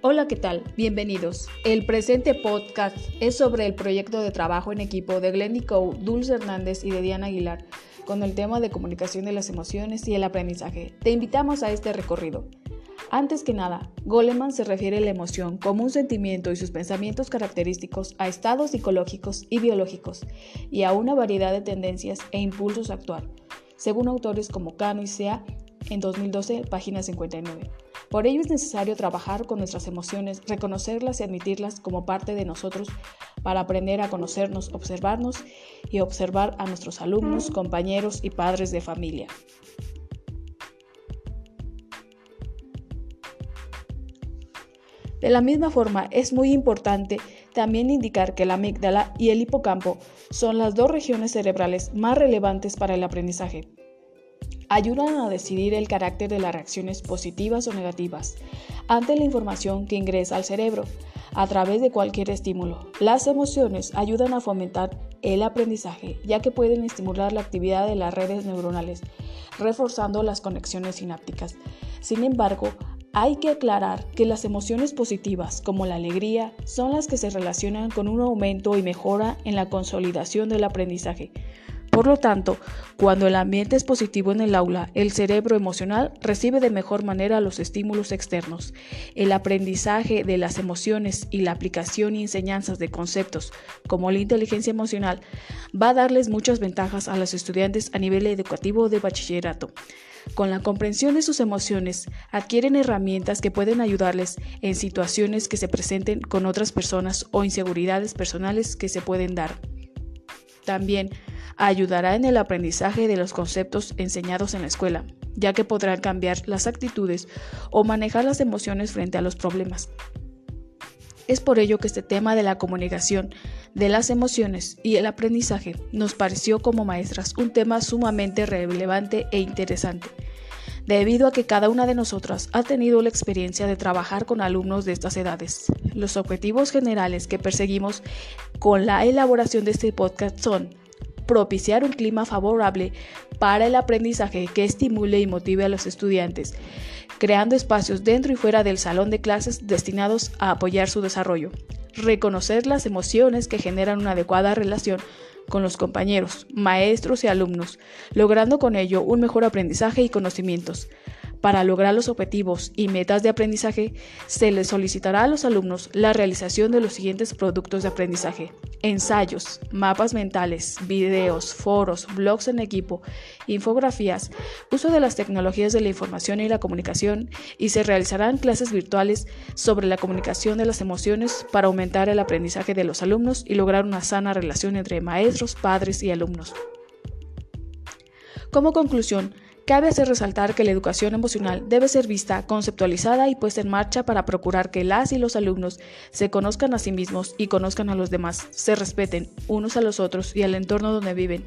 Hola, ¿qué tal? Bienvenidos. El presente podcast es sobre el proyecto de trabajo en equipo de Glendy Coe, Dulce Hernández y de Diana Aguilar con el tema de comunicación de las emociones y el aprendizaje. Te invitamos a este recorrido. Antes que nada, Goleman se refiere a la emoción como un sentimiento y sus pensamientos característicos a estados psicológicos y biológicos y a una variedad de tendencias e impulsos a actuar, según autores como Cano y Sea en 2012, página 59. Por ello es necesario trabajar con nuestras emociones, reconocerlas y admitirlas como parte de nosotros para aprender a conocernos, observarnos y observar a nuestros alumnos, compañeros y padres de familia. De la misma forma, es muy importante también indicar que la amígdala y el hipocampo son las dos regiones cerebrales más relevantes para el aprendizaje ayudan a decidir el carácter de las reacciones positivas o negativas ante la información que ingresa al cerebro a través de cualquier estímulo. Las emociones ayudan a fomentar el aprendizaje, ya que pueden estimular la actividad de las redes neuronales, reforzando las conexiones sinápticas. Sin embargo, hay que aclarar que las emociones positivas, como la alegría, son las que se relacionan con un aumento y mejora en la consolidación del aprendizaje. Por lo tanto, cuando el ambiente es positivo en el aula, el cerebro emocional recibe de mejor manera los estímulos externos. El aprendizaje de las emociones y la aplicación y enseñanzas de conceptos como la inteligencia emocional va a darles muchas ventajas a los estudiantes a nivel educativo de bachillerato. Con la comprensión de sus emociones, adquieren herramientas que pueden ayudarles en situaciones que se presenten con otras personas o inseguridades personales que se pueden dar. También ayudará en el aprendizaje de los conceptos enseñados en la escuela, ya que podrán cambiar las actitudes o manejar las emociones frente a los problemas. Es por ello que este tema de la comunicación de las emociones y el aprendizaje nos pareció como maestras un tema sumamente relevante e interesante, debido a que cada una de nosotras ha tenido la experiencia de trabajar con alumnos de estas edades. Los objetivos generales que perseguimos con la elaboración de este podcast son propiciar un clima favorable para el aprendizaje que estimule y motive a los estudiantes, creando espacios dentro y fuera del salón de clases destinados a apoyar su desarrollo, reconocer las emociones que generan una adecuada relación con los compañeros, maestros y alumnos, logrando con ello un mejor aprendizaje y conocimientos, para lograr los objetivos y metas de aprendizaje, se les solicitará a los alumnos la realización de los siguientes productos de aprendizaje. Ensayos, mapas mentales, videos, foros, blogs en equipo, infografías, uso de las tecnologías de la información y la comunicación y se realizarán clases virtuales sobre la comunicación de las emociones para aumentar el aprendizaje de los alumnos y lograr una sana relación entre maestros, padres y alumnos. Como conclusión, Cabe hacer resaltar que la educación emocional debe ser vista, conceptualizada y puesta en marcha para procurar que las y los alumnos se conozcan a sí mismos y conozcan a los demás, se respeten unos a los otros y al entorno donde viven,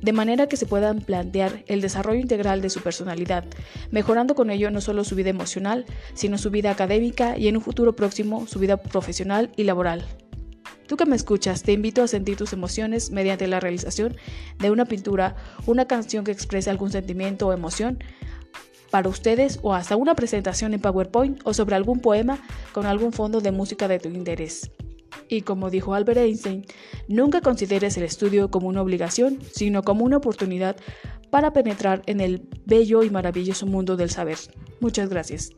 de manera que se puedan plantear el desarrollo integral de su personalidad, mejorando con ello no solo su vida emocional, sino su vida académica y en un futuro próximo su vida profesional y laboral. Tú que me escuchas, te invito a sentir tus emociones mediante la realización de una pintura, una canción que exprese algún sentimiento o emoción para ustedes o hasta una presentación en PowerPoint o sobre algún poema con algún fondo de música de tu interés. Y como dijo Albert Einstein, nunca consideres el estudio como una obligación, sino como una oportunidad para penetrar en el bello y maravilloso mundo del saber. Muchas gracias.